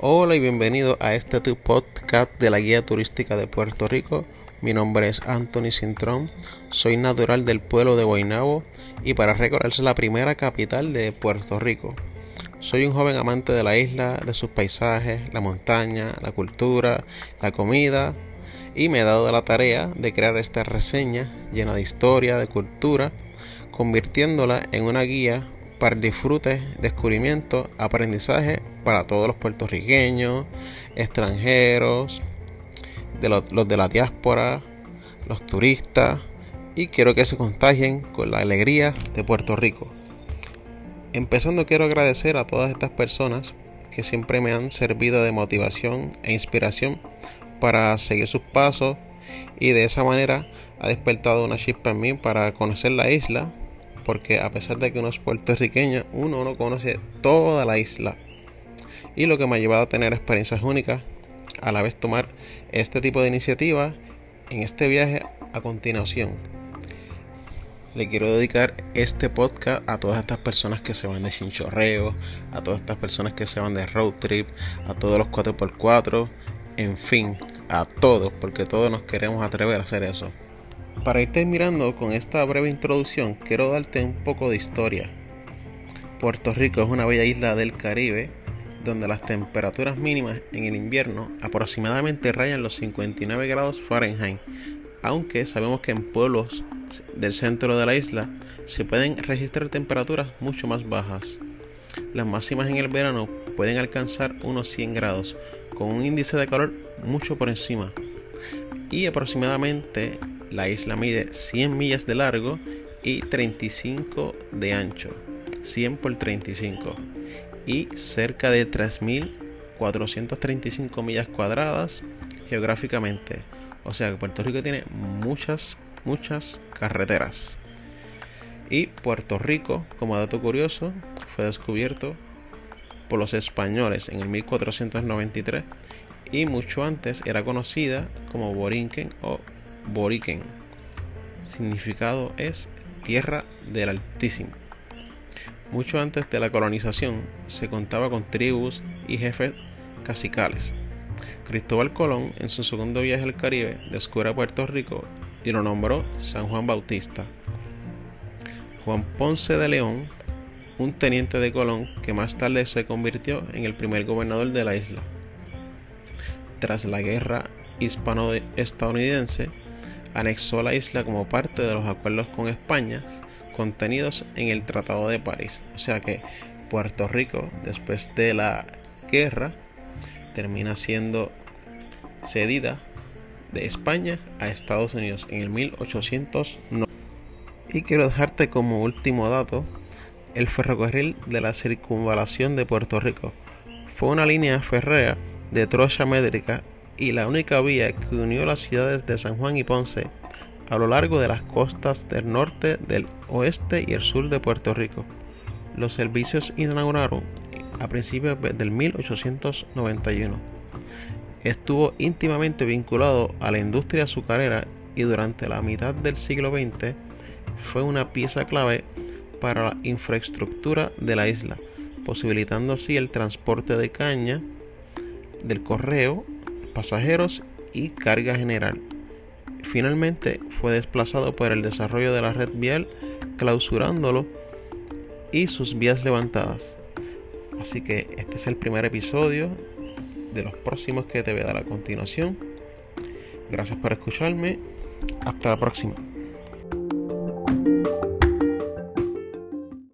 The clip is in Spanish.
Hola y bienvenido a este tu podcast de la guía turística de Puerto Rico. Mi nombre es Anthony Cintrón, soy natural del pueblo de Guaynabo y para recorrerse la primera capital de Puerto Rico. Soy un joven amante de la isla, de sus paisajes, la montaña, la cultura, la comida y me he dado la tarea de crear esta reseña llena de historia, de cultura, convirtiéndola en una guía para el disfrute, descubrimiento, aprendizaje para todos los puertorriqueños, extranjeros, de los, de la diáspora, los turistas y quiero que se contagien con la alegría de Puerto Rico. Empezando quiero agradecer a todas estas personas que siempre me han servido de motivación e inspiración para seguir sus pasos y de esa manera ha despertado una chispa en mí para conocer la isla, porque a pesar de que uno es puertorriqueño, uno no conoce toda la isla. Y lo que me ha llevado a tener experiencias únicas, a la vez tomar este tipo de iniciativa en este viaje a continuación. Le quiero dedicar este podcast a todas estas personas que se van de chinchorreo, a todas estas personas que se van de road trip, a todos los 4x4, en fin, a todos, porque todos nos queremos atrever a hacer eso. Para ir terminando con esta breve introducción, quiero darte un poco de historia. Puerto Rico es una bella isla del Caribe donde las temperaturas mínimas en el invierno aproximadamente rayan los 59 grados Fahrenheit, aunque sabemos que en pueblos del centro de la isla se pueden registrar temperaturas mucho más bajas. Las máximas en el verano pueden alcanzar unos 100 grados, con un índice de calor mucho por encima. Y aproximadamente la isla mide 100 millas de largo y 35 de ancho. 100 por 35. Y cerca de 3.435 millas cuadradas geográficamente. O sea que Puerto Rico tiene muchas, muchas carreteras. Y Puerto Rico, como dato curioso, fue descubierto por los españoles en el 1493 y mucho antes era conocida como Borinquen o Boriquen. Significado es tierra del Altísimo. Mucho antes de la colonización se contaba con tribus y jefes cacicales. Cristóbal Colón en su segundo viaje al Caribe descubre a Puerto Rico y lo nombró San Juan Bautista. Juan Ponce de León, un teniente de Colón que más tarde se convirtió en el primer gobernador de la isla. Tras la guerra hispano-estadounidense, anexó la isla como parte de los acuerdos con España contenidos en el Tratado de París. O sea que Puerto Rico, después de la guerra, termina siendo cedida de España a Estados Unidos en el 1809. Y quiero dejarte como último dato el ferrocarril de la circunvalación de Puerto Rico. Fue una línea férrea de trocha métrica y la única vía que unió las ciudades de San Juan y Ponce a lo largo de las costas del norte, del oeste y el sur de Puerto Rico. Los servicios inauguraron a principios del 1891. Estuvo íntimamente vinculado a la industria azucarera y durante la mitad del siglo XX fue una pieza clave para la infraestructura de la isla, posibilitando así el transporte de caña, del correo pasajeros y carga general. Finalmente fue desplazado por el desarrollo de la red vial, clausurándolo y sus vías levantadas. Así que este es el primer episodio de los próximos que te voy a dar a continuación. Gracias por escucharme. Hasta la próxima.